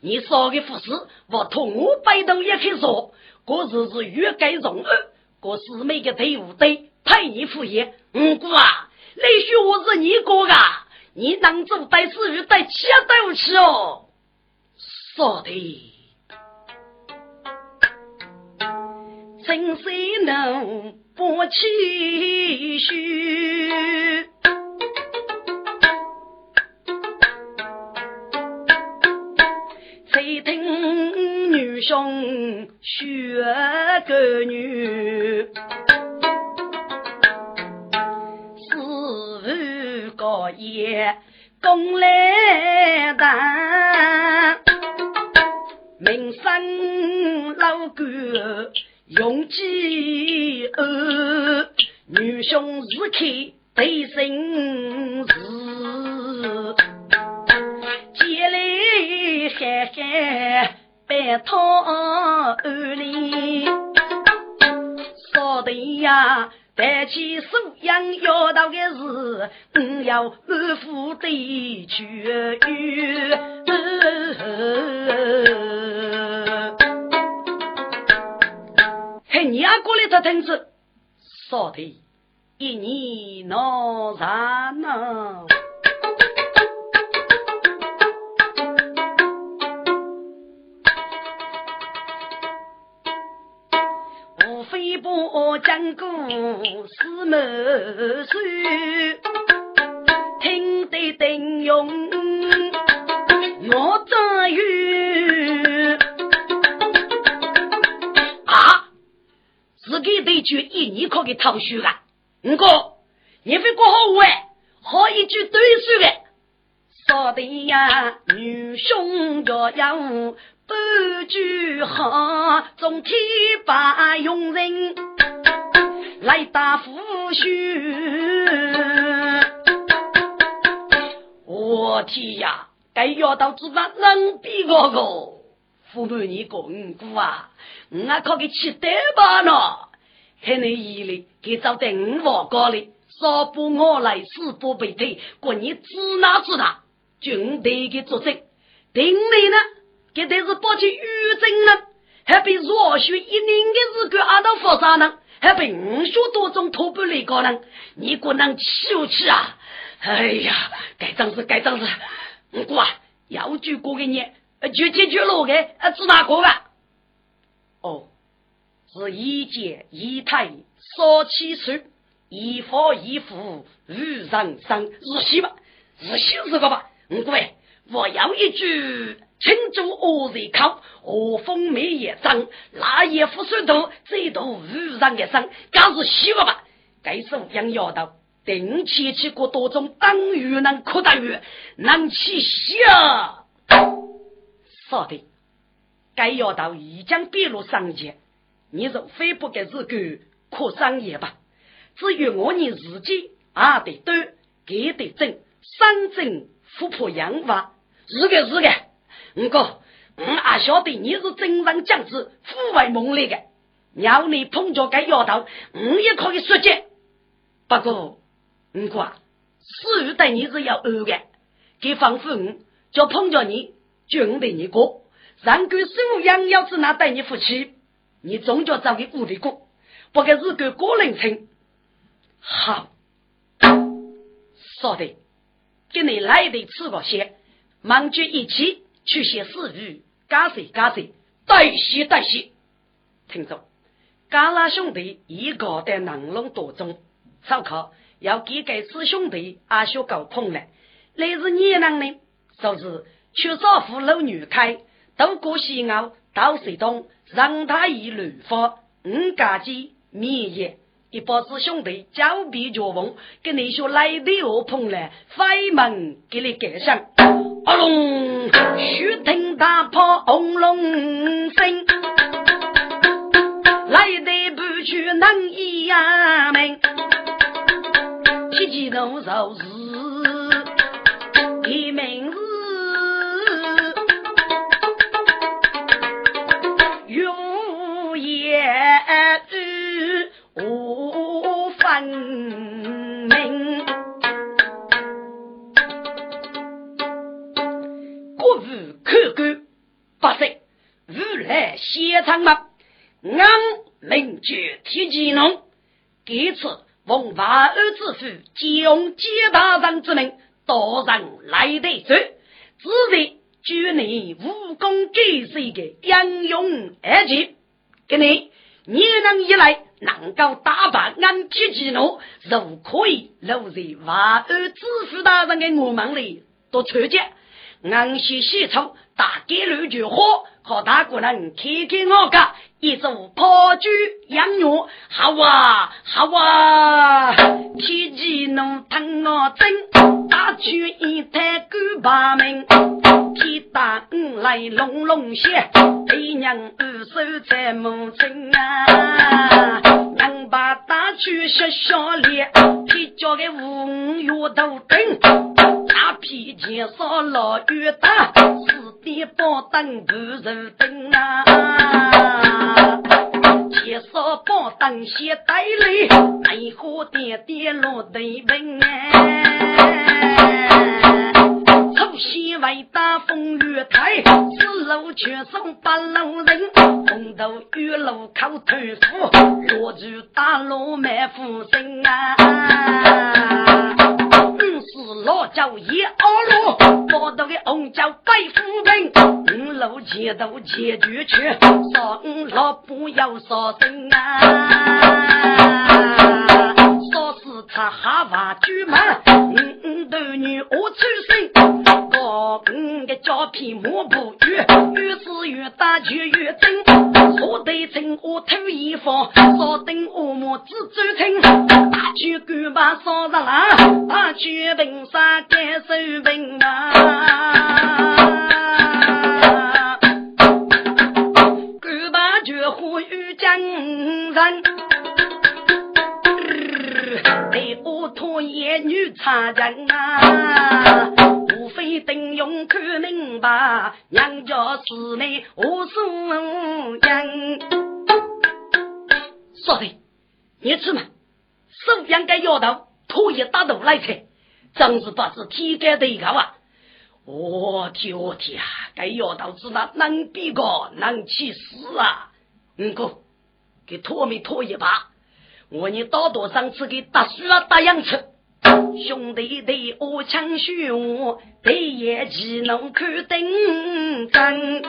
你少给不是，我同我背头也去说，可是是越该容二，可是每个队伍队派你副业。五哥啊，那许我是你哥啊，你能做带死鱼带七斗去哦。说的，真谁能不气虚？学个女，四五个夜共来谈。名声老干用计恶，女兄是开对心事，借来海海白汤碗里，说的呀。抬起手，养要到的是，嗯，要安抚的绝育。嘿，你阿过来这凳子，说的，一年闹啥呢？我讲故事莫说，听得顶用我真有啊！自己得句一年可给逃学啊！五哥，你会过好玩，好一句对说的，说的呀，女兄要养。半句好，总体把用人来打夫婿。我天呀，该要到知道能比我个？父母你公姑啊，我可给吃得吧呢？还能一哩给找在五房高里，少不我来，死不被退，过你知哪知道？军队的作证，定力呢？这都是保起余震呢，还被弱学一年的日干阿到发啥呢？还被五学多种托不来高呢？你可能气不气啊？哎呀，该张是该张是，我哥啊，要举过给你，就解决了的，是哪个吧？哦，是一节一台少七岁，一发一副日上上日西吧？日西是个吧？我哥哎，我要一句。青州恶人口，恶风梅也脏，那也不算多，最多无人的生，刚是希望吧。该是养要道，定期去过多种等于能扩大鱼，能起下。说的，该要道已将笔录上节，你若非不给自个扩商业吧。至于我你自己，也得对，给得正，三正富婆养娃，是个是个。五哥，我也晓得你是真人将士，富为猛烈的。要你碰着该丫头，我也可以说解。不过，五哥，死对你是要恶的。给仿佛我就碰着你，就对你过。让个生养要是拿带你夫妻，你终究找个屋里过，不该是个个人称。好，说的，给你来的吃个些，忙聚一起。去写私语，加谁加谁，对戏对戏。听着，加拉兄弟一个在南龙多中，烧烤要给给师兄弟阿修搞通了。那是年人呢，说是去少父老女开，渡过西澳到水东，让他以乱发五家鸡灭业，一帮子兄弟交臂交锋，跟你说来的我碰来，飞门给你盖上。阿龙，须听大炮轰隆声，来的不去能一呀门，提起动手是一名字。写长嘛，俺名绝铁骑农，这次奉万儿之父借用接大人之命，到人来得走，只得举你武功盖世的英勇而绩，给你你能一来能够打败俺铁骑农，就可以留在万儿之父大人的我们里多出节，俺先先出大概六句话。和大个人开开我家，一组炮竹养鸟，好啊好啊！天气弄疼我真，打出一台狗把门，天打五来隆隆响，爹娘二手在母亲啊，娘把打去学校里，天叫个五月都等。大皮肩上老雨大，四点半灯不如灯啊！前少半灯先带泪，内河点点落对门哎。初西为大风雨台，四路全送八路人，红豆雨路口头腐，落住大路满腹心啊！是老叫一二路，八道的红叫白夫人，五路前头前住去，说五老不要杀生啊！说是他哈娃举门，五五头女我出生，个五个胶皮抹不越，越是越大就越真，说得真我偷衣服，说等我母子走亲。去干把烧热了，啊去平沙干手平啊，干把就呼吁江人，我拖野女差人啊，无非等用看明白，娘家姊妹无所人。说的，你吃嘛？手养该摇头，土也打头来踩，真是不知天干地高啊！我天我天啊！该摇头子那能比个能气死啊！五哥，给拖没拖一把，我你到多上次给打输了打洋车，兄弟的我枪兄，对眼技能看登真，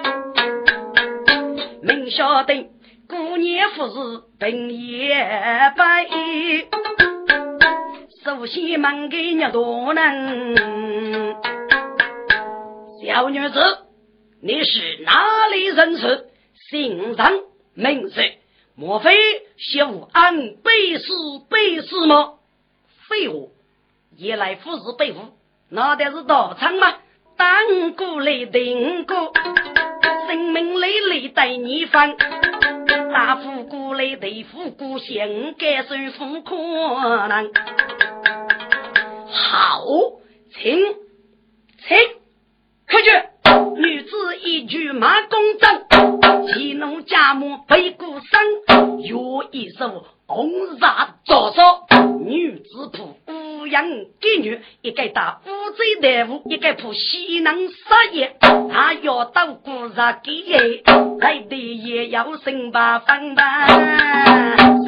明晓得。过年不是平夜白，首先问给你多能。小女子，你是哪里人士？姓张名谁？莫非小安背诗背诗吗？废物！夜来不是背负，那得是道场吗？当过来定过，生命累累待你翻。大富过来，对富过先，该受富可能。好，请，请，快去！女子一句马公正，技能家母背过身，有一手红纱着手，女子铺。养给女，一个打乌贼大夫，一个铺西南杀业，他要到古刹给耶，来的也要生八分吧。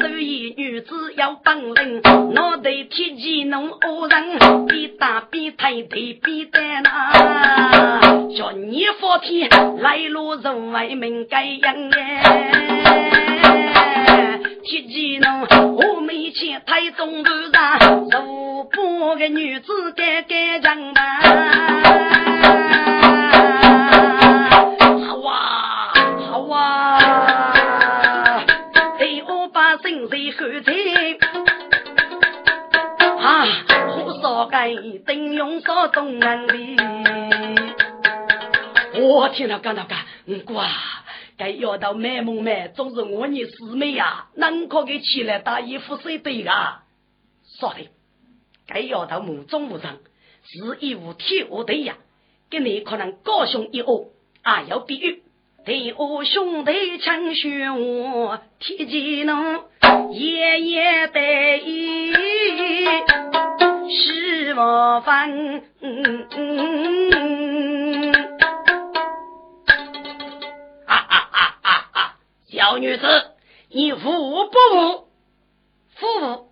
所以女子要本领，脑袋铁骑弄恶人，比打比抬腿比单呐。叫你佛天来路人为民该养耶，提起侬，我面前太动上，十八个女子敢敢争班，好啊好啊，在我把心在胸前，啊火烧干，灯用烧东安的，我听到干到干，嗯挂。该要到卖萌卖，总是我你师妹呀，能可给起来打衣服谁对啊？说的，该要到目中无人，是一无天无地呀，跟你可能高兄一恶，啊要比喻。对我兄弟强学我，铁骑能夜夜得意，是我分。啊小女子，你服不服？服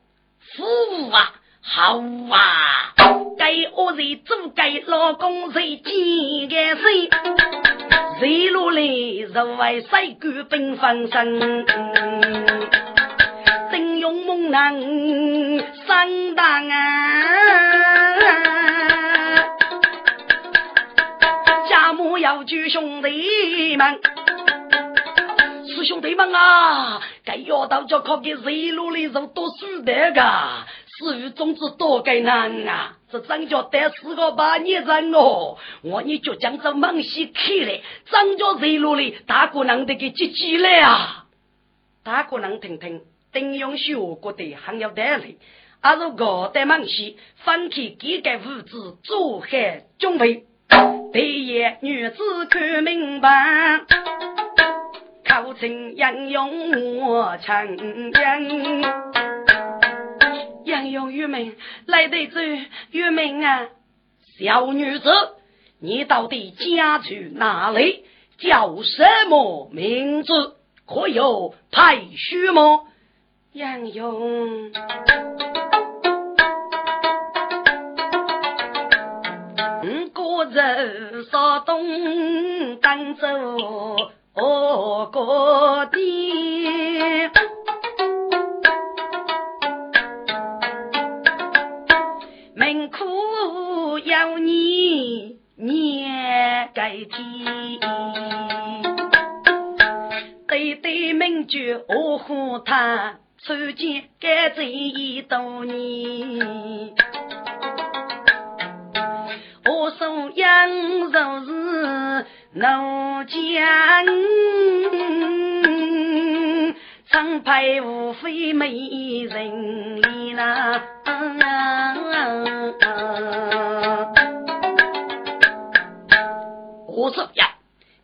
服啊！好啊！该我在做，该老公在见个谁？谁落来？若为谁官兵分身？真勇猛人上当啊！家母要救兄弟们，师兄弟们啊！该要到就靠给谁落来？受多输的个？至于种子多该难啊！这张家得四个八年人哦，我你就将这猛西开来，张家热路里大姑娘得给接起来啊！大姑娘听听，丁勇学过的还要得力，而如果得猛西，分开几个物资，做海准备。第一女子看明白，口称杨勇我长江。杨勇玉明来得走，玉明啊，小女子，你到底家住哪里？叫什么名字？可有排序吗？杨勇，我个人少东当走各地。天，对对名句我和他初见该这一多年，我说杨若是怒江，常派无非美人里呐。我说呀，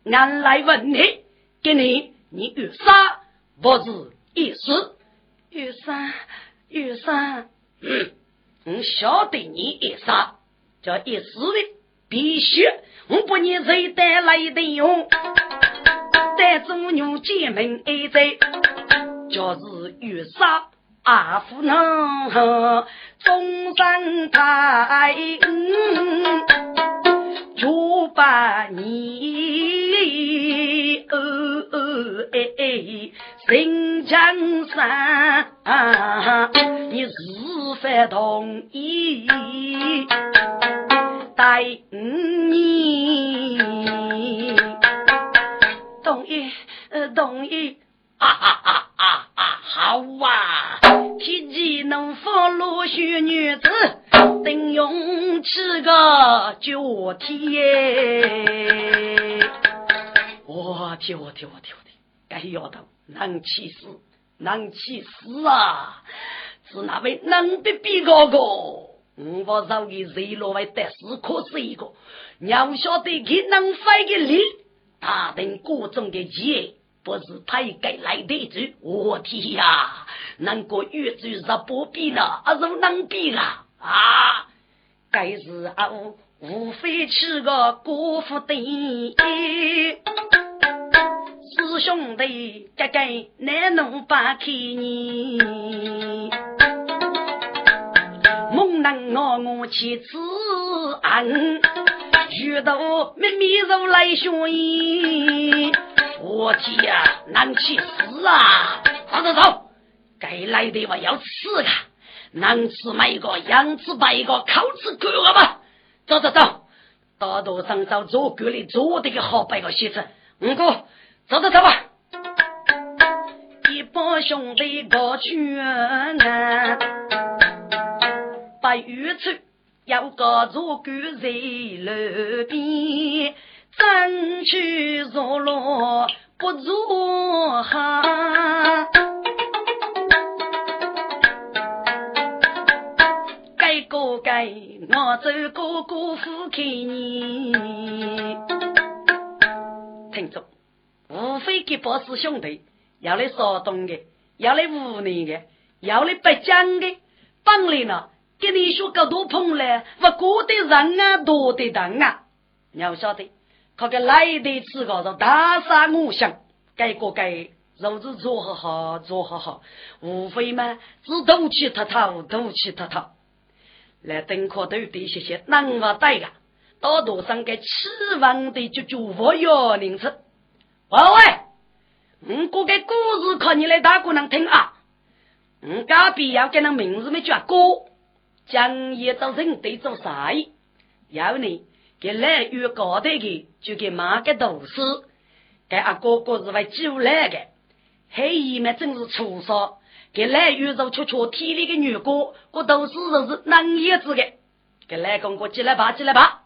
俺来问你，给你，你遇啥不是意思？遇啥？遇啥？嗯，我晓得你意啥，叫意思的，必须我不你谁带来的用，带祖牛见门一在，就是遇啥阿夫能中山台。就把你哦哦哎哎，新江山，你是否同意带你？同意，呃，同意。啊啊啊啊啊！好啊，天机能否落许女子。等用起个脚踢，我天我天我天我天，该丫头能气死能气死啊！是那位能的比哥哥，我找个热络为得死可是一个，娘晓得给能飞的力，大等各种的钱，不是他该来的主，我天呀，能够越走越不比了，还是能比了。啊，该是啊，无非是个辜负的师兄弟，该该难能把开你，猛男我我妻子安，遇到秘密如来兄弟，我天呀，难去死啊！走走走，该来的我要吃个。男子买一个，洋子买一个，口子够了吧？走走走，大道上找做狗的，做的个好摆个席子。五哥，走走走吧。一帮兄弟过去啊，把鱼出要个做狗在路边，争取坐落不入行。该个该，我走哥哥扶开你。听着，无非给波师兄弟要来山东的，要来湖南的，要来北京的，本来呢。给你说个多碰来，不过的人啊，多的人啊，你要晓得，可个来的吃个是大山五香，该过该肉子做好好，做好好，无非嘛，只斗气他讨，斗气他讨。来等可都得些些难话带呀，大多上个期望的就就我要零次。喂喂，我个故事靠你来大姑娘听啊，我隔壁要给那名字没叫哥。将一到人对做啥？要呢，给来月高的个就给马个都是，给阿哥哥是为救来的，黑姨们真是粗糙，给来越做出出体里的女哥，我都是都是能叶子的，给来公哥进来吧，进来吧，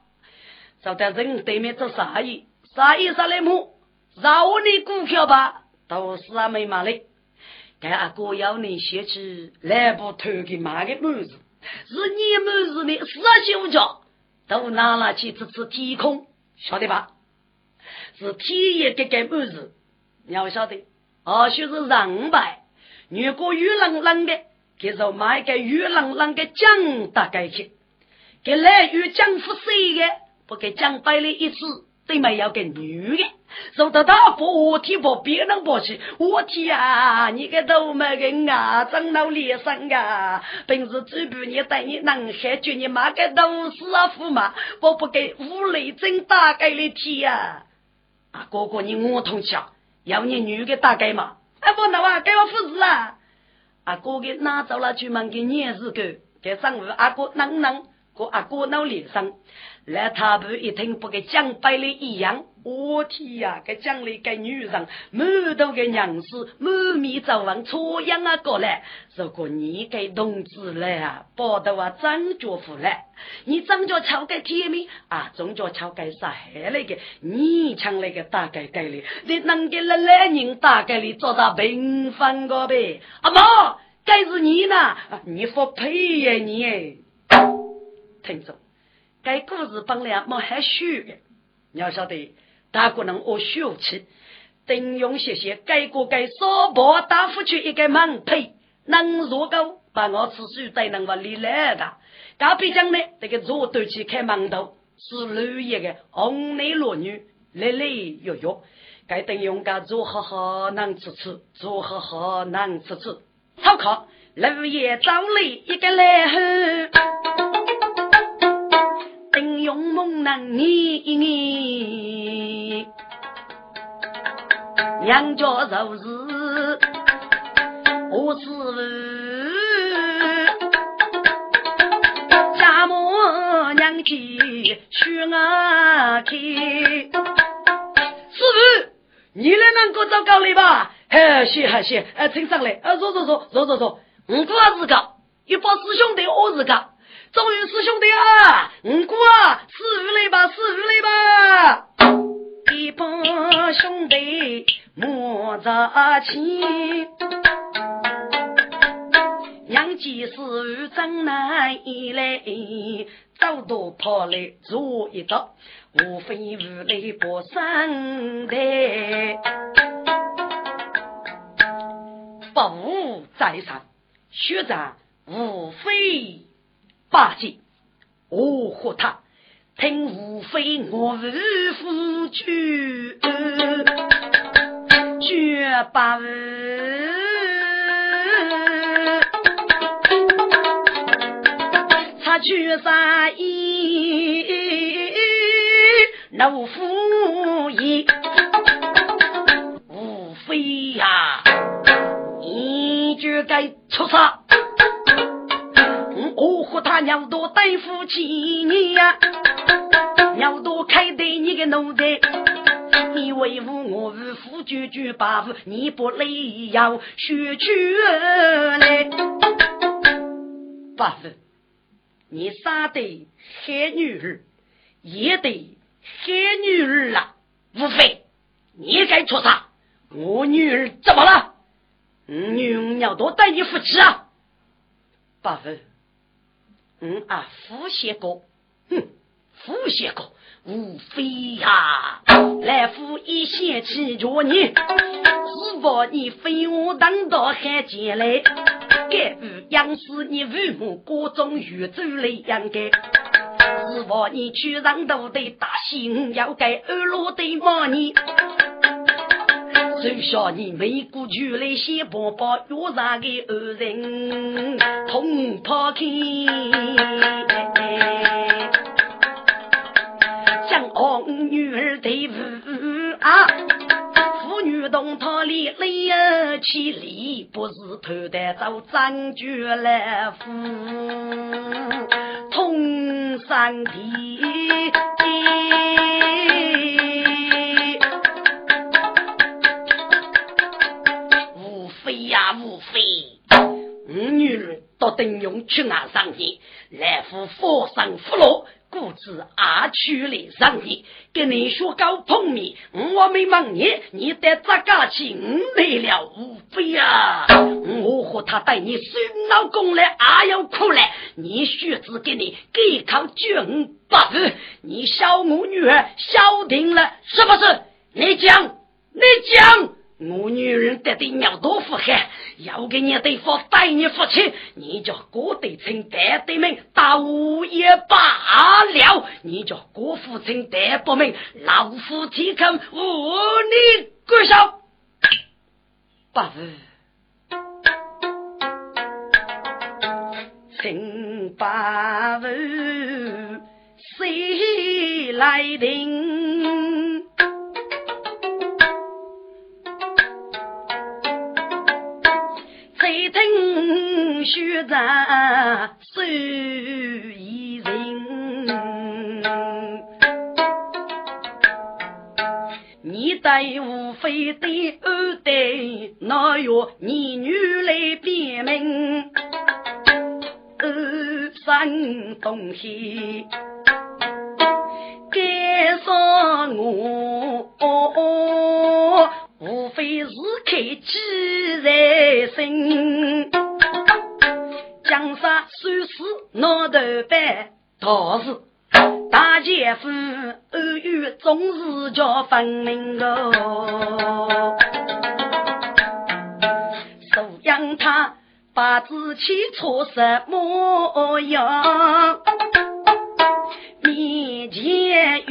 走到人对面做啥意？啥意啥来么？饶你股票吧，都是阿妹妈的，给阿哥要你写起来不偷给妈的妹子。是你们日的四休假，都拿了去吃吃天空，晓得吧？是天爷给给半日，你要晓得，而且是人白，如果雨冷冷的，给就买个雨冷冷的酱大概去，给来雨酱不水的，不给酱白了一次，对没有个女的。走到大步，我天不别人不去，我天啊！你个倒霉个啊，长到脸上啊！平时嘴巴你带你能害就你妈个都是啊驸马，我不给五雷震大概的天呀！啊哥哥你我同去啊，要你女的大概嘛？哎不能啊，给我扶持啊！啊哥哥拿走了去门给年日狗，给上午阿哥能能，给阿哥脑脸上。来，他不一听不跟讲白了一样，我天呀！给讲了个女人，满头的娘子，满面皱纹，错样啊过来。如果你给同志来啊，报得啊张家福来，你张家敲个天命啊，张家敲个啥海那个，你抢那个大概概率，你能给那男人大概率做到平凡个呗？阿妈，该是你呢，你不配呀你！听着。该故事本来没还虚的，你要晓得，大姑娘我秀气，等用些些该过该少包打出去一个门配，能如果把我吃书才能把你来的。隔壁讲呢，这个左头去开门头是绿叶的红内罗女，来来悠悠，该等用个做好好能吃吃，做好好能吃吃，好看，绿叶早来一个来后。用梦难你，娘家如是，我是家母娘亲许我开。师傅，你来能够找高丽吧？哎，行还行，哎，请上来，啊，坐坐坐坐坐坐，我是个，一帮师兄弟我是个。众位师兄弟啊，五哥啊，师傅来吧，师傅来吧！一帮兄弟莫着急，杨继师傅正南一来，走多跑来坐一道，无非无来过三代，不在上，学长无非。八戒，我和他听无非我无夫君，绝不擦去杀意，怒夫也，无非呀，你就该我和他娘多对夫妻你呀，娘多开对你的脑袋，你为父我无夫句句把父，你不累要学去来。八父，你杀的黑女儿，也得黑女儿了。无非你该出啥？我女儿怎么了？女儿要多带你夫妻啊？八分，嗯啊，夫写过，哼，夫写过，无非呀，来夫一线去着你，只把你飞我当到海前来，该不养死你父母各种宇宙来养该，只把你去上头的大心要该二路的骂你。就像你美国去来先宝宝约上个二人同跑开，像我女儿的父啊，妇女同堂里来起礼，不是偷得走张局来夫同上地。到等用去拿上你，来赴佛上福禄，故知阿去来上你，跟你说高碰面，我没问你，你得咋个去？我来了无非啊！我和他带你孙老公来，阿要苦来，你学子给你给考军八字，你小我女儿消停了是不是？你讲，你讲。我女人得的尿多福害，要给你对方带你父亲，你叫郭德清带对门打五也罢了，你叫郭富清带不明，老夫岂肯无你跪下？八字，请八字谁来定？听学长手艺人，你对无非的二代，哪有你女来辨明？二三东西，该说我。无非是开机在身，江山虽是脑头板，倒是大姐夫偶遇总是叫分明哦。收养他，把自己错什模样？面前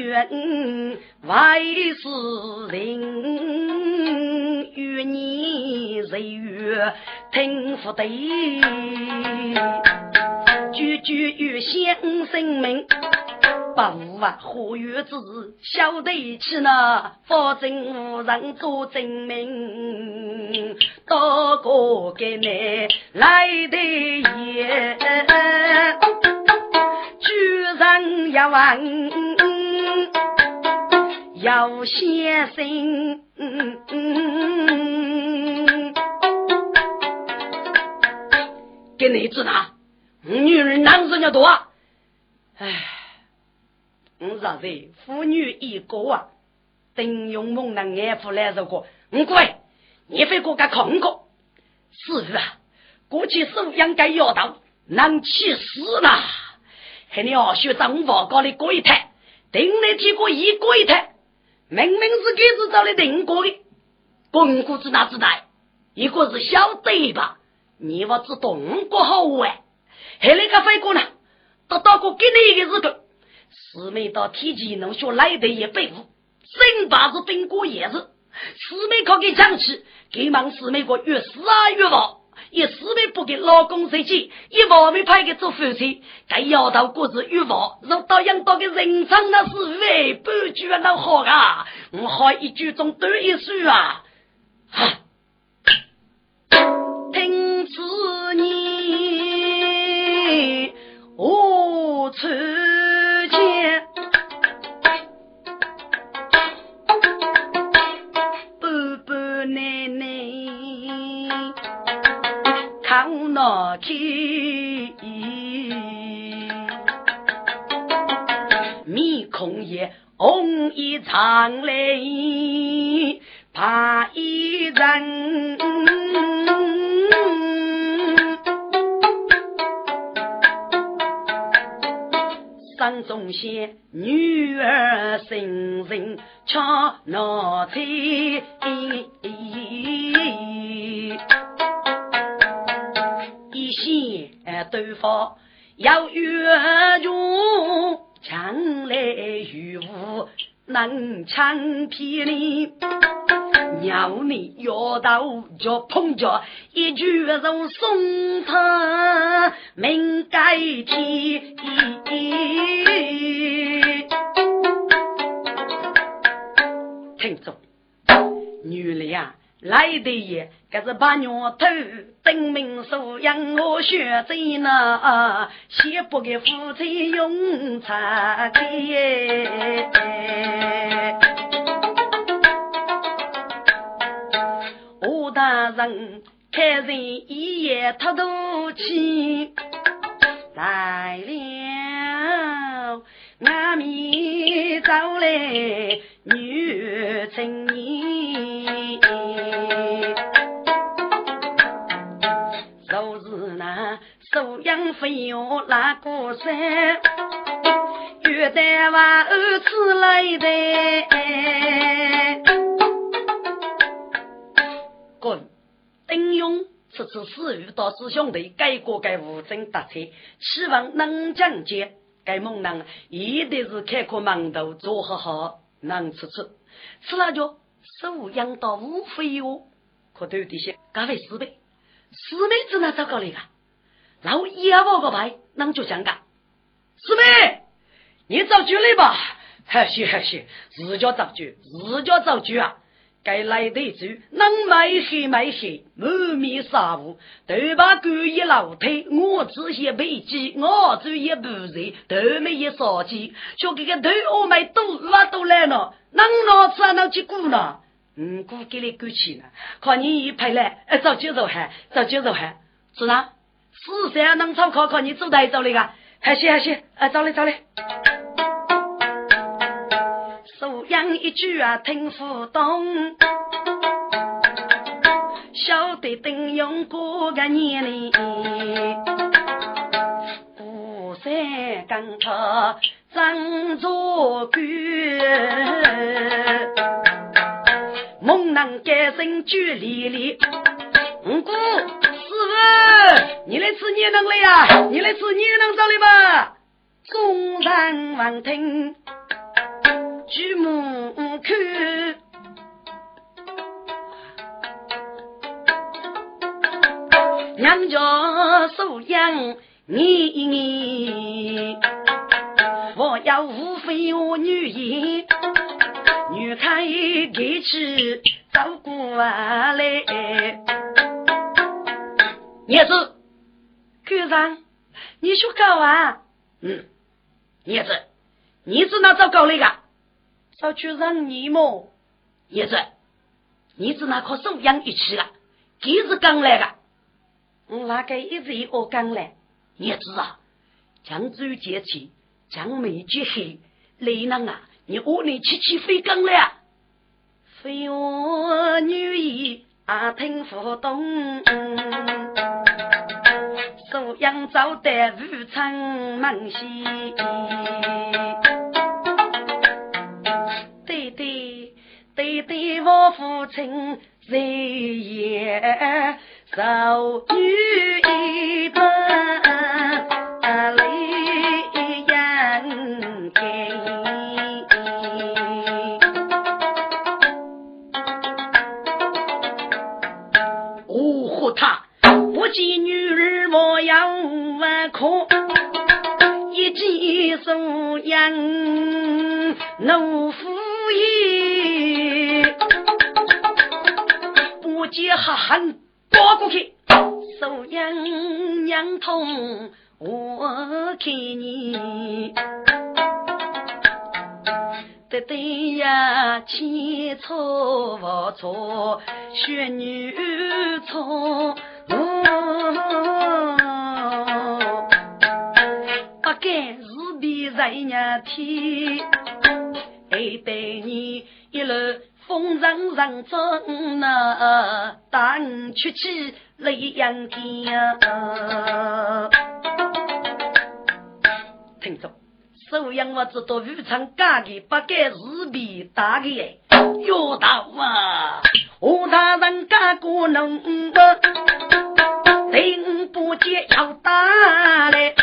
怨外是人。与你日月听不得，句句欲响声明，不无啊何月子晓得起呢？保证无人做证明，多个给你来的也，居然要问。要先生，嗯嗯给你子呢？女人男人要多！哎，我啥子？妇女一个啊，等勇猛男安抚来这个，五乖，你非过个空个？是啊，过去收养该要到，难气死了。还你二学长报告的过一台，顶那几个一过一台。明明是给子找的定国的，公姑子哪知道？一个是晓得吧？你我只动过好玩，还那个飞过呢？得到过给你一个日子，四妹到天机能学来的也背负，生八字顶过也是。四妹可给讲起，给忙四妹个越死啊越旺。一时没不给老公生气，一方面派给做夫妻，该要到过子欲望，若到养到个人生那是为半句那好啊！我好一句中多一句啊！哈，起，面孔也红一场泪，怕一人。山中仙女儿心人敲脑筋。对方要越中，强来雨雾能抢皮里。鸟你摇到脚碰脚，一句肉送他命改天。听着，女的呀，来的也，可是把娘头登门收养我学子呢，先不给夫妻用茶钱。大人开人一夜脱肚气，来了俺面走来女青年，就是那收养费用那个山，月旦晚儿吃来的。滚！丁勇此次死遇到师兄弟，改过该无证搭车，希望能讲解。该猛男一定是开阔馒头，做好好能吃吃，吃了就手养到无非哟。可对这些，各位师妹，师妹只能找个那个，老一我个牌能就讲个。师妹，你找局来吧，还行还行，自家找局，自家找局啊。该来得走，能买黑买黑，满面杀雾，头把狗一老腿，我只些背鸡，我只一不热，头没一烧鸡，就这个头我买都挖都来了，能拿吃能去顾呢？嗯，顾给你过去呢，看你一派来，哎，早就走还，早就走还，是哪？四三能炒考考你走台走那个，还行还行，哎，走嘞走嘞。素养一句啊，听不懂。晓得等用过个年龄，五山岗头张作官，猛男改身举离离。五姑师傅，你来吃年能来呀？你来吃年能找来吧？众人闻听。举目看，娘家收养你，你，我要无非我女儿，女开给去照顾来。叶子，局长，你说高啊？嗯，叶子，你是哪找高来的？少去让你么？叶子，你是那棵树养一起了？几是刚来的？我那个一直我刚来。叶子啊，江州节气，江梅结黑，雷囊啊，你屋里起起飞刚来啊？非我女儿啊，听不懂。素养早得无常门西。对对对对，我父亲日夜受女一般苏央，奴夫也不计哈恨拨过去，苏娘娘痛我看你，对对呀，千错万错，血女错。是别人家天。对对你一路风尘人中那带你出去泪阳天。听着，收养我知道武昌干的不该是比大的哎，要到啊，我大人干过农兵不接要打来，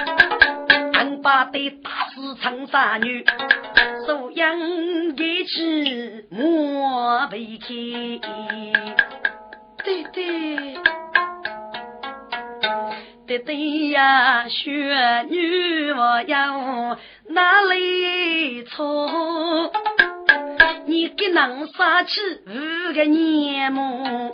把的打死长沙女，收养一起莫悲开，对对。爹爹呀，雪女我要哪里错？你给能杀起五个年么？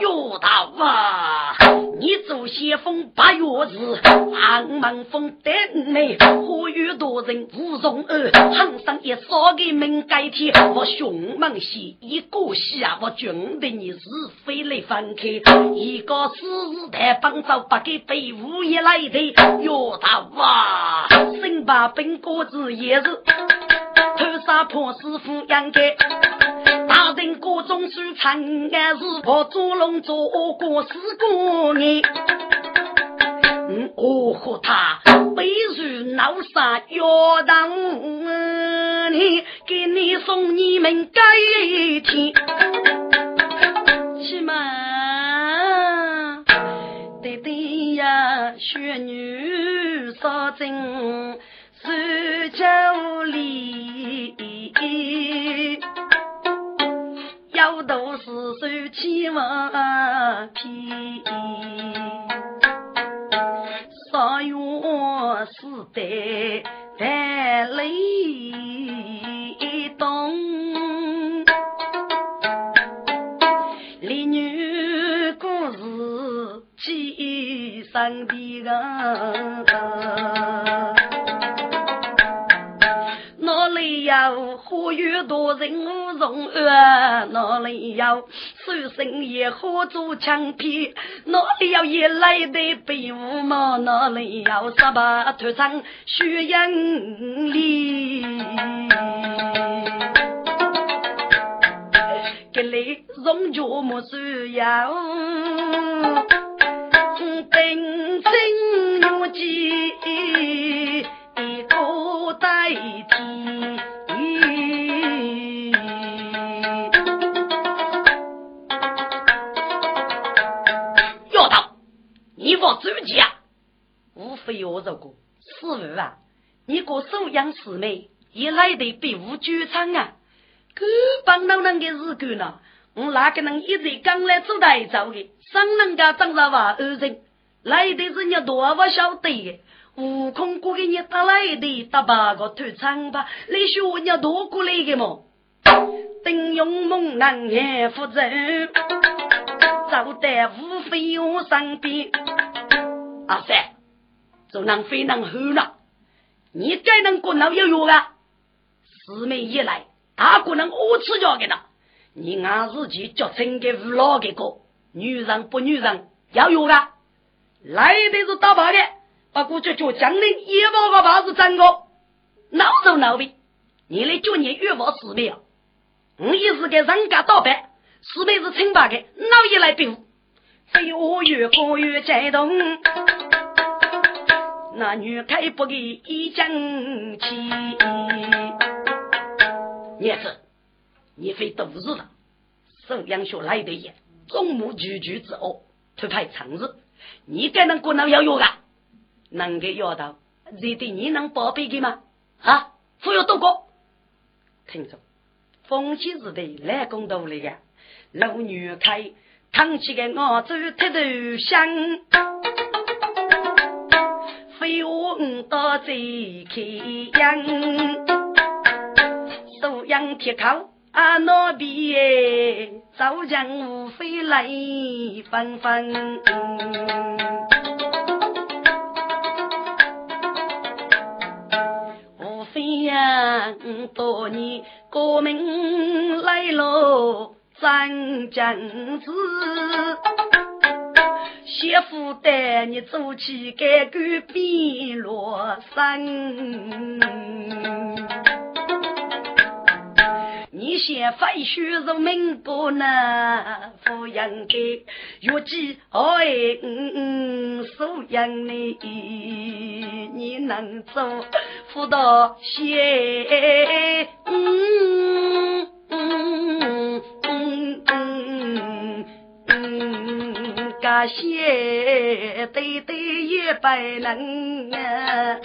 哟大啊！你做先锋八月日，俺们风等你，呼吁多人无容儿，行上一扫个门盖天，我凶猛些一个下，我军的你是非来分开，一个死日台帮着不给队伍也来的，哟大哇！身把本果子也是，头上破师傅养的。人各种书唱，俺是我做龙做过四过年。我和他背如老山要当你给你送你们盖天。起码对对呀，学女少真是教理。要都是手起马屁，少月是得带雷动，丽女故事起上的个。要呼吁多人容儿，哪里有手生也好做枪片，哪里有夜来的被窝嘛，哪里有十八团长血营里，给你容脚么需要，真正有几个代替。你我主家无非要这个师傅啊，你个收养师妹也来的比无剧场啊，可帮到人的日干呢？我哪个能一直刚来做台走的？上人家长沙话二人来的是你多不晓得的，悟空过给你打来的打八个头长吧，你说你多过来的么？等勇猛男也负责，走得无非我身边。阿三，做能非能喝呢？你该能过脑有药啊？师妹一来，大姑能我吃药给他。你俺自己叫成个无老的个，女人不女人要有啊。来的是打牌的，不过就叫江宁一包个牌是真的，闹都闹的。你来叫你月望师妹啊？我也是给人家打牌，师妹是清白的，闹也来比。飞我越过越激动，那女开不给一讲起。叶子，你非都是了，收养学来的也，众目聚聚之后，推派长日，你该能过能要药啊？能给药到，这对你能宝贝的吗？啊，不要多过。听着，风起时的来公道来的，老女开。扛起个我走铁头香，飞我五刀再开阳，收阳铁口啊那边，早将无非来纷纷。无非呀多年革命来喽。张将子，媳妇带你走起改革变罗山。你先废墟入民国呢，抚养的月季爱嗯嗯收养你，你能做辅导些嗯嗯嗯嗯嗯，感谢对对一百人啊。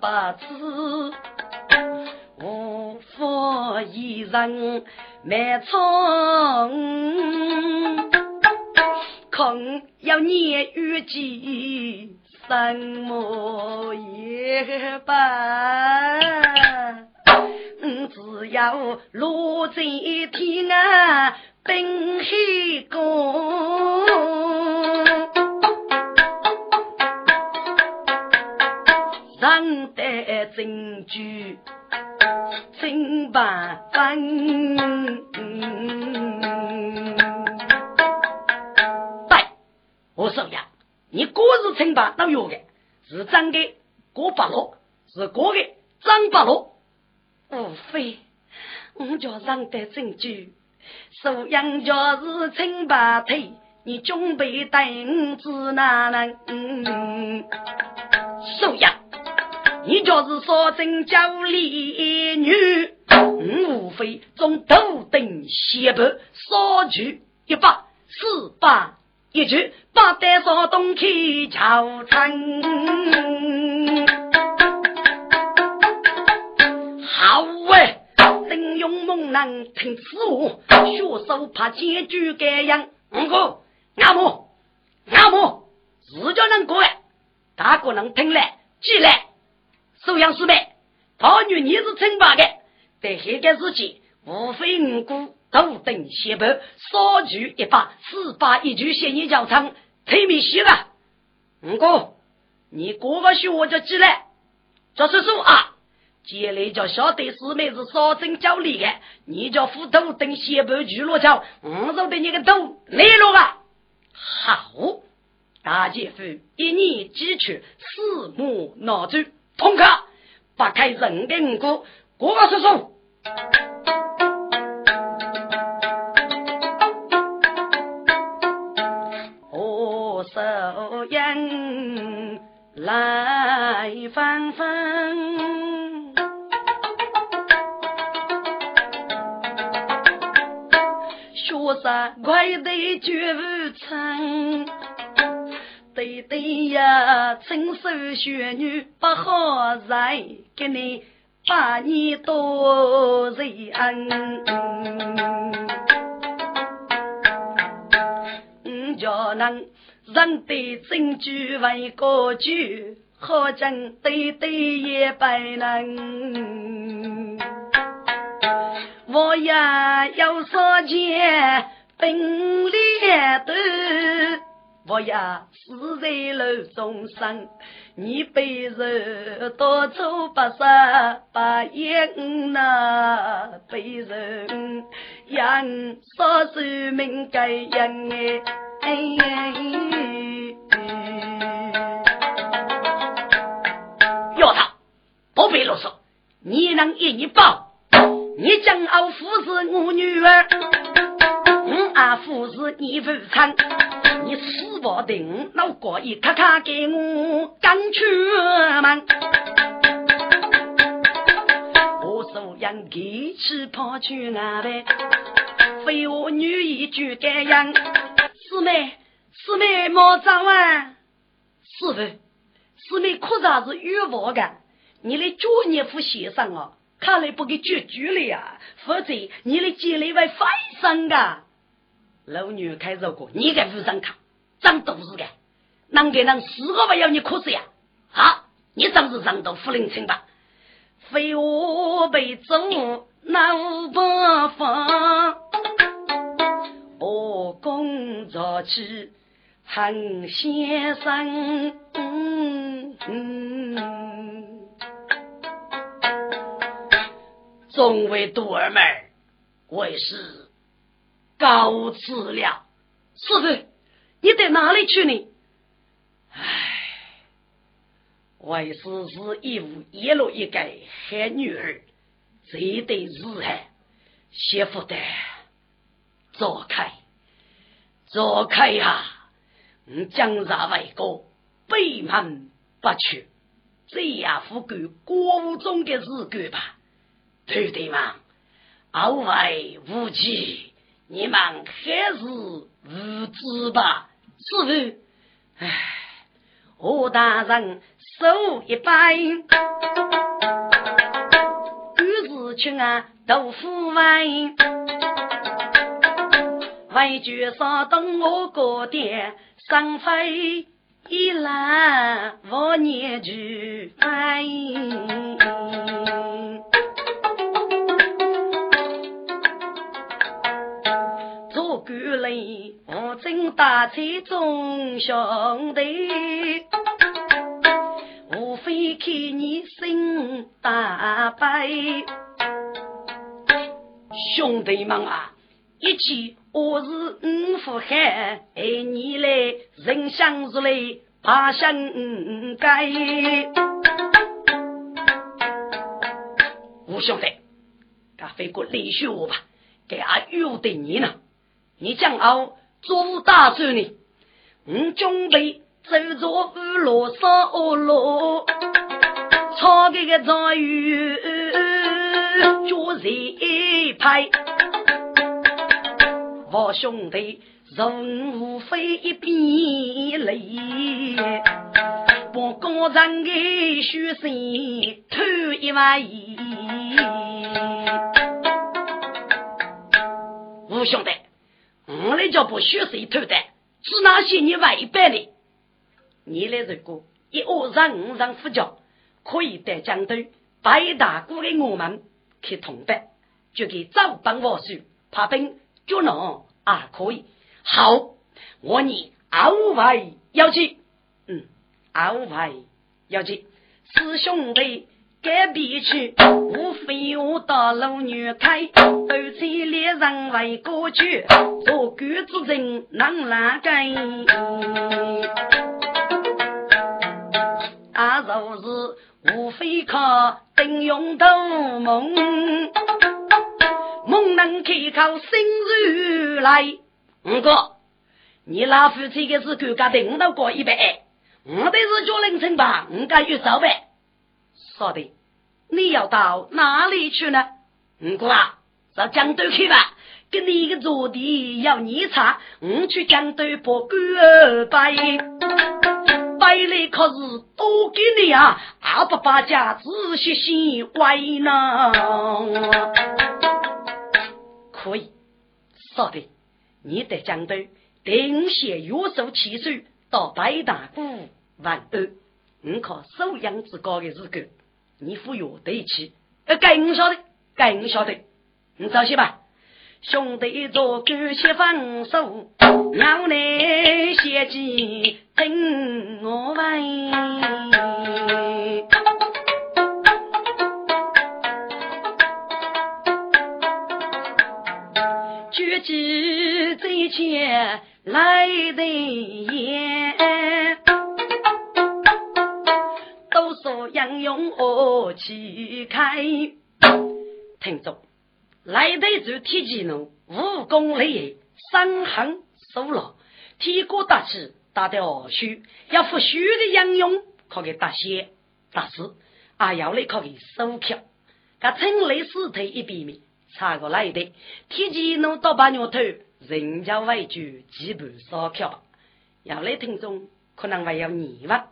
八字无福一人满仓，空要念玉几什么也罢，只要落在天啊，冰黑宫。上得证据真办法，对，我说呀，你果是清白都有的，是真的过八路，是过的张八路，无非我叫上得证据，素养就是清白腿，你准备等子哪能？素养。你就是说真叫丽女，无非从头等西北少去一百四百一句，八代少东去朝城。好喂，邓勇猛男听此话，学手怕结局这样。五哥，阿母，阿母，自家能过来，大哥能听来，进来。收养师妹，他女你是清白的，在这个时期，无非五姑头等血白，少举一把，四把一句仙女教场，推米西了。五哥，你过个学就进来，这是说啊，接来叫小弟师妹是少真教理的，你叫斧头等血白去落桥，五手的你个头来了啊！好，大姐夫一年几去，四目闹珠。通客，不开人的五哥，过个叔叔。来纷纷，学啥快得绝无成。对对呀，亲手学女不好在，给你百年多恩。嗯，叫人人对证据为个据，好讲对对也不能。我也要说件本领的。我呀，死在楼中生，你背人多愁不舍，把眼那背人养少寿命该养哎。哎呀要他不必啰嗦，你能一你报，你将我父是我女儿，我阿父是你父亲。你死不定，老哥一咔咔给我赶出门。我素养给起跑去安排，非我女一句该样。师妹，师妹莫走啊！师傅，师妹可咋是冤枉的？你的作业副先生啊，看来不给绝句了呀，否则你的积累会翻身的。老女开肉过，你在屋上看，长肚子的，能给人四个不要你哭死呀？好，你真是上到福临村吧？非我被揍难不放，我工作去恨先生。嗯嗯众位徒儿们，为师。告辞了，师傅，你在哪里去呢？唉，为师是一无一落一个黑女儿，这对日害，媳妇的，走开，走开呀！你江山为国，背叛不屈，这样富贵国务中的日子吧，对对嘛？傲外无忌，你们还是无知吧？是不？唉，我大人。手一摆，于是去啊豆腐外，外句说等我过点上飞一来我念句哎，做官嘞，我正大车中兄弟。无非看你心大白，兄弟们啊，一起我是五福海，爱你来人相如来怕相该。五兄弟，该飞过李学我吧，给俺约定你呢，你将要做大事呢，五准备。走着五路上五路，唱这个状元脚一拍，我兄弟人无非一边泪，把高人的血性偷一万亿。五兄弟，我来叫把血水偷的，是哪些你外边的？你来如果一二三五上副教，可以带江队白大姑的我们去同班，就给早班我说，怕兵就能啊可以。好，我你二位要去，嗯，二位要去，师兄弟该必去，无非我到路女开，斗气猎人为过去，做鬼子人能哪根？就是无非靠顶用头梦，梦能开口心如来。五哥，你老夫妻的是够家的，我都过一百。我的是叫凌晨吧，我敢有少呗。说的，你要到哪里去呢？五哥啊，到江都去吧。给你一个坐地要你查，我去江都把官拜。百来可是多给你啊，二八八家仔细细为呢。可以，说的，你得讲对，定些约束七岁到白大姑万安，你靠收养之高的日子，你服药得起。呃，该我晓得，该我晓得，你早些吧。兄弟做官先放手，娘来写记等我问。举起这钱来的严，都说杨勇我去开，听着。来得就铁骑奴，武功厉害，伤痕受了，天国大气，打得二虚，要服虚的杨勇，可给大仙大师，啊要来可给收票。他趁雷死退一边面，查过来的铁骑奴到把牛头，人家为主基本烧票。要来听众可能还要疑问，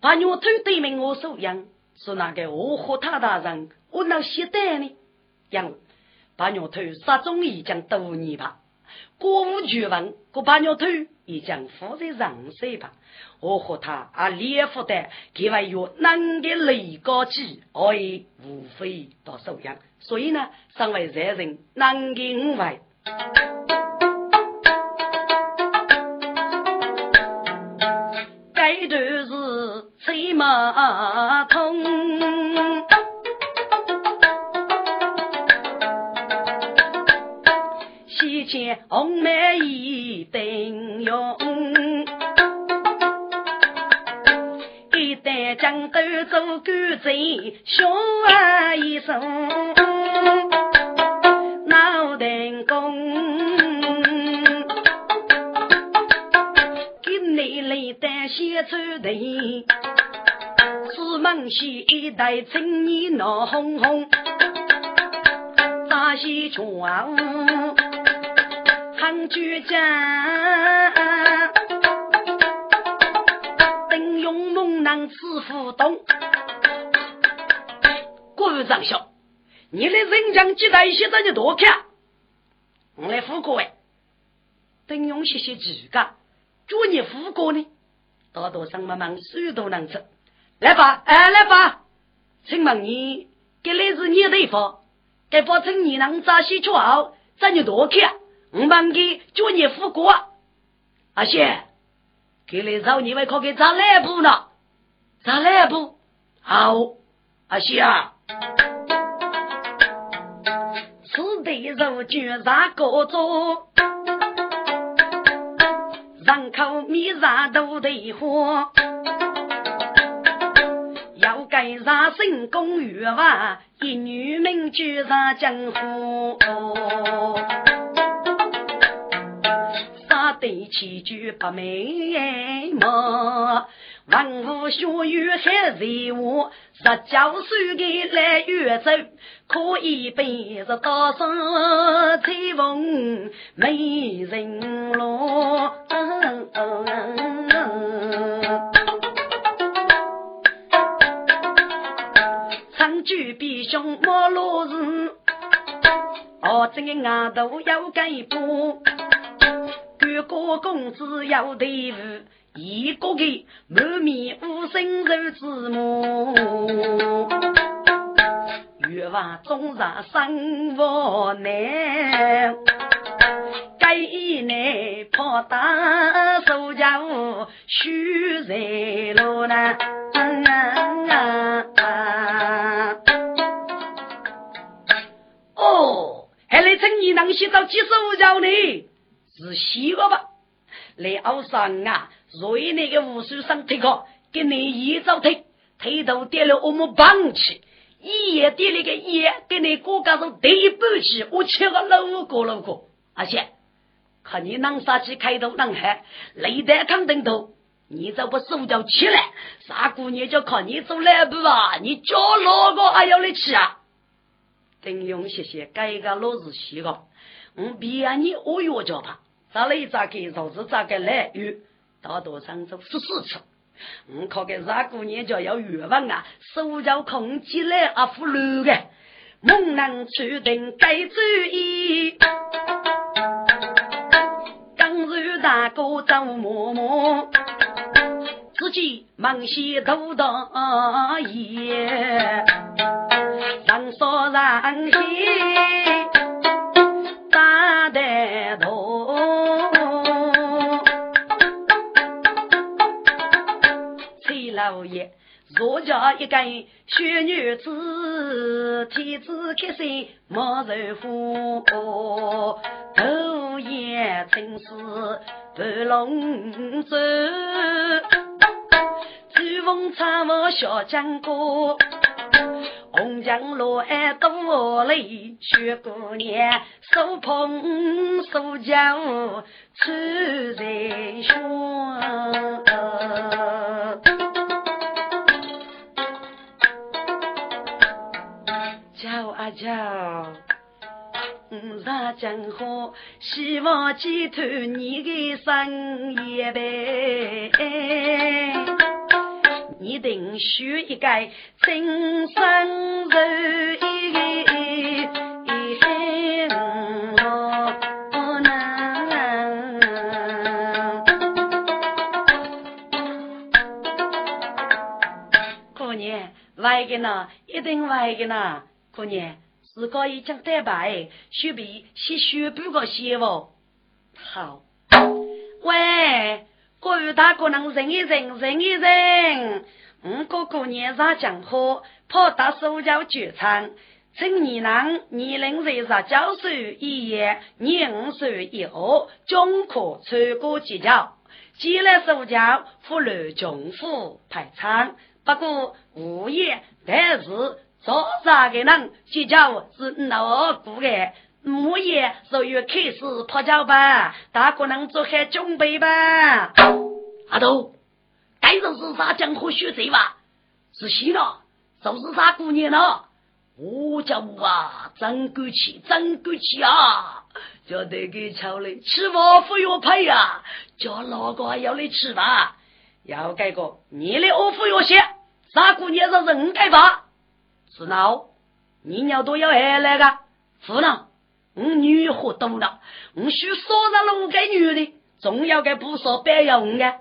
把牛头对面我收养，是那个我和他大人，我能携带呢？杨。把牛头杀中已经多年吧，国务局问过把牛头已将负责上水吧，我和他啊联合的，给外有男的雷高气，而已无非到收养，所以呢，身为三人难给五位。该段是吹马通。红梅一灯用，一旦江都做官贼，凶啊一声，脑袋公，给你来担些出头，出门西一代青年闹哄哄，扎西床，很倔强。能吃互动，官长兄，你的人将几代写的你多看，我来副歌哎。等用谢谢几个，祝你副歌呢，多多上帮忙，谁都能吃。来吧，哎来吧，请问你，给来自你的地方，给保证你能早些出好，咱就多看，我帮给祝你副歌。阿贤，给来找你们可给找哪步呢？咋来不？好，阿西啊，此地肉卷啥个做？人口米啥都得花，要盖啥新公寓哇？一女名居上江湖，啥得起居不美嘛？文武学语还在我，十九岁的来越走，可以背着大山彩凤美人罗。长居比兄莫落日，哦，这个额头要盖布，哥哥公子要对付。一个个满面无生肉之母，越话终日生活难，该内怕打手脚虚在路呢。哦，还来趁你能洗澡几手脚呢？是洗个吧？来熬上啊！所以那个武术上推个，给你一早推，推头点了我们棒去，一夜点了个夜，给你哥哥说对不起，我吃个老过老过，而且看你能杀起开头能喊，雷得扛灯头，你这不手脚起来，啥姑娘就靠你走来不啊？你叫哪个还要来吃啊？等用谢谢改个老子洗个，我别你我约叫他，咋来咋给，老子扎个来约？大多上走十四次，我靠个啥姑娘叫要欲望啊，手脚空起来啊，腐烂的，猛男注定该注意。刚入大哥张嬷嬷，自己忙些头大爷，上说上些。爷，若家一个小女子，天子开心莫愁苦，头也青丝不龙舟，秋风插我小江歌，红墙落岸多泪，雪姑娘手捧手脚出在叫，五杀江河，希望寄托你的生意呗。你定需一个真生人，我能。姑娘，外个呢？一定外个呢？姑娘。自个已经打败，须比先宣布个先哦。好，喂，各位大哥能忍一忍，忍一忍。五哥哥年上讲话，跑到手脚剧场，请你能年龄在十九岁以下，廿五岁以后，均可参过技巧。既来手脚，不乱穷富排场。不过无言，但是做啥的人结交是老古的，无言所以开始泡脚吧，大可能做些准备吧。阿斗，该就是啥江湖学贼吧？是新了，就是啥姑娘了？我叫我啊，真够气，真够气啊！叫得给瞧嘞，吃饭不要赔呀，叫哪个还要来吃吧？要改个，你的我不要写，啥姑娘是人改吧？是孬，你要都要爱那个，不能，我女活多了，我需说上路给女的，总要给不少白用的，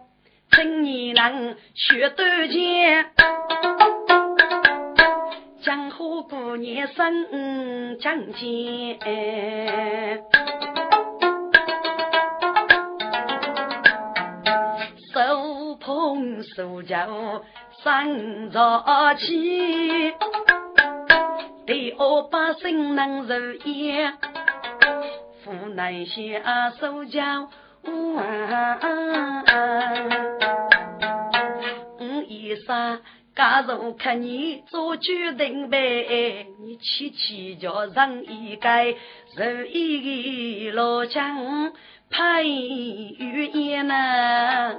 请你能学多见。江湖姑娘生讲见，手捧手脚生着气，对我百姓能受厌，湖南下手脚无嗯，一生。假如看你做决定呗，你七七叫上一盖，十一个老将派语言呐，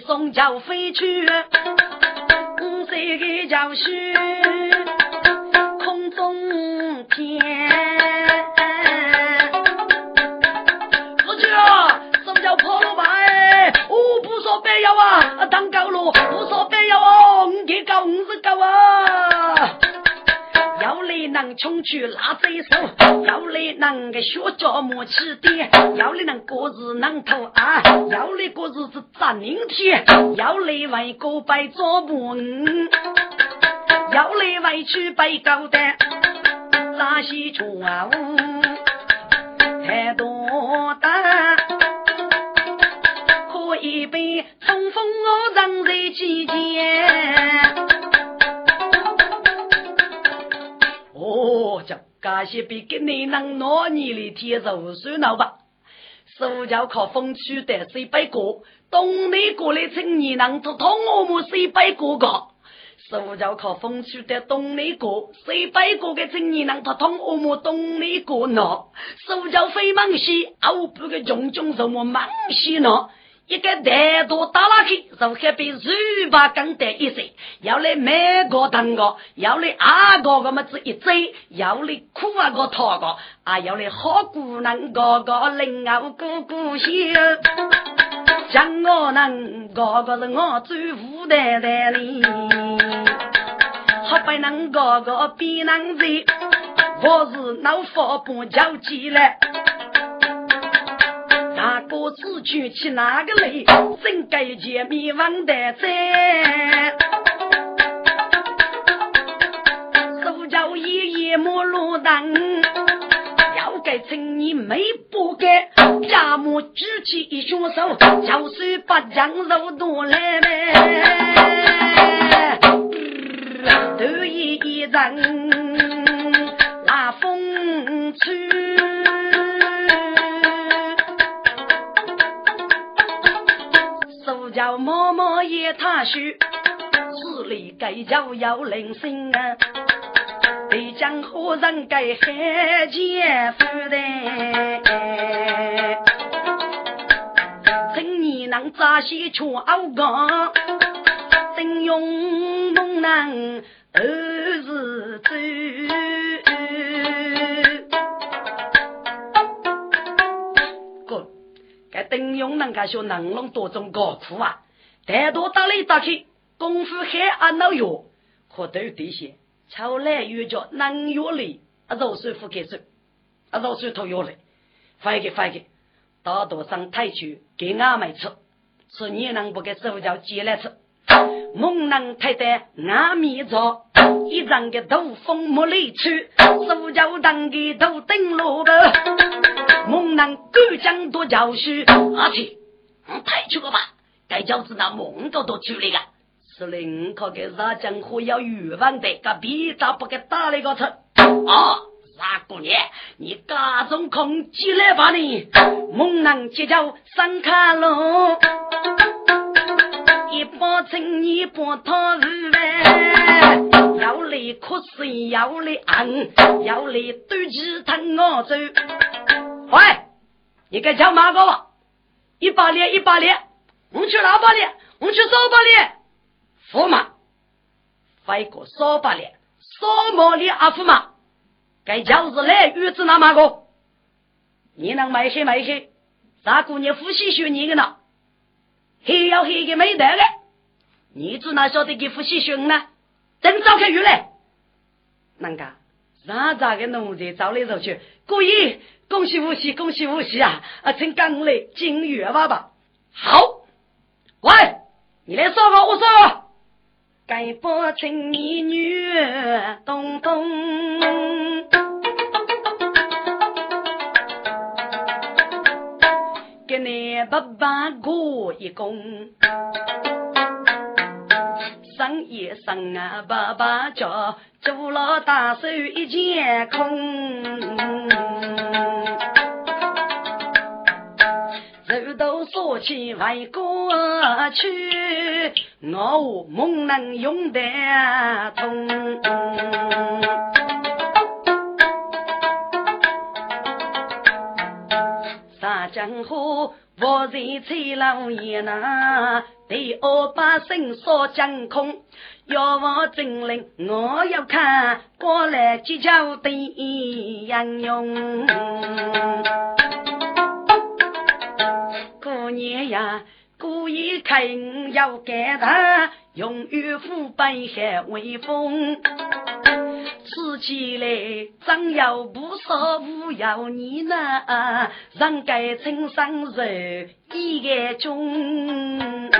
手一松就飞去，五岁的教训空中天。啊！当高了，不说白要哦，五给高，五十高啊！要来能穷去拉贼手，要来能个学脚莫起点，要来能过日能头啊，要来过日子砸明天，要来为个白做不要来为去白高单，拉西出啊呜，太多单。一杯冲锋我人在其间。哦，叫感谢比给你能拿你的天寿算了吧。手脚靠风吹的西北角，东内过来青年能做通我们谁百个个。手脚靠风吹的东内过，谁百个个青年能做通我们东内过呢？手脚飞忙西，欧不个种种什么忙西呢？一个大多打拉去，就还比肉把更得一些。要来买个蛋糕，要来阿个个么子一追，要来苦啊个讨个，啊要来好姑娘个个领我姑姑笑，像我能个个是我最无奈的哩，好不能个个比能在，我是老佛不交际了。那个子举起哪个来？真该见灭亡的灾。手脚一夜莫落灯，要该趁你没不该，家母举起一双手，就是把酱肉夺来呗。头一一人拉风吹。叫妈妈也踏实，此里该叫要灵性啊！对江湖人该汉奸夫的，请你能扎些全熬干，真用猛男儿子走。邓永能干学能龙多种高苦啊，太多打来打去，功夫还安老药，可都有这些。朝来又叫能药里，啊，肉水不给手，啊，肉水头药嘞，快给快给，大多上太去给俺们吃，吃你能不给手脚接来吃？猛能太太俺米着，一张个头风没来去，手脚当个头顶落的。猛男敢将多教书，阿去，太去个吧？该教子那猛都都去了个。司令可给啥江湖要预防的，个比咋不给打那个车？啊，那姑娘，你家中空起来吧你，猛男结交上卡路，一把青一把套日呗，要来哭水，要来昂，要来对鸡疼我走。喂，你该叫马哥吧？一把脸一把脸，我们去哪把脸？我去扫把脸，驸马，飞过扫把脸，扫毛脸阿驸马。该叫是来玉子那马个？你能买些买些？大姑娘夫妻学你个呢？黑要黑个没得了，你只哪晓得给夫妻学呢？真早开玉来，啷个？哪咋个奴才找来找去？故意恭喜无喜，恭喜无喜啊！啊，请刚来金月娃吧。好，喂，你来说吧，我说。该不成你女东东，给你爸爸过一功。上一上啊，爸爸叫做了大手一件空。说起外过去，我猛能用得通。杀江湖，我在崔老爷那，对二百姓说将空。要我真灵，我要看过来结交的杨勇。年呀，故意看要给他用玉斧白海威风，起来，上有不少无有你啊，人该称上人一个中。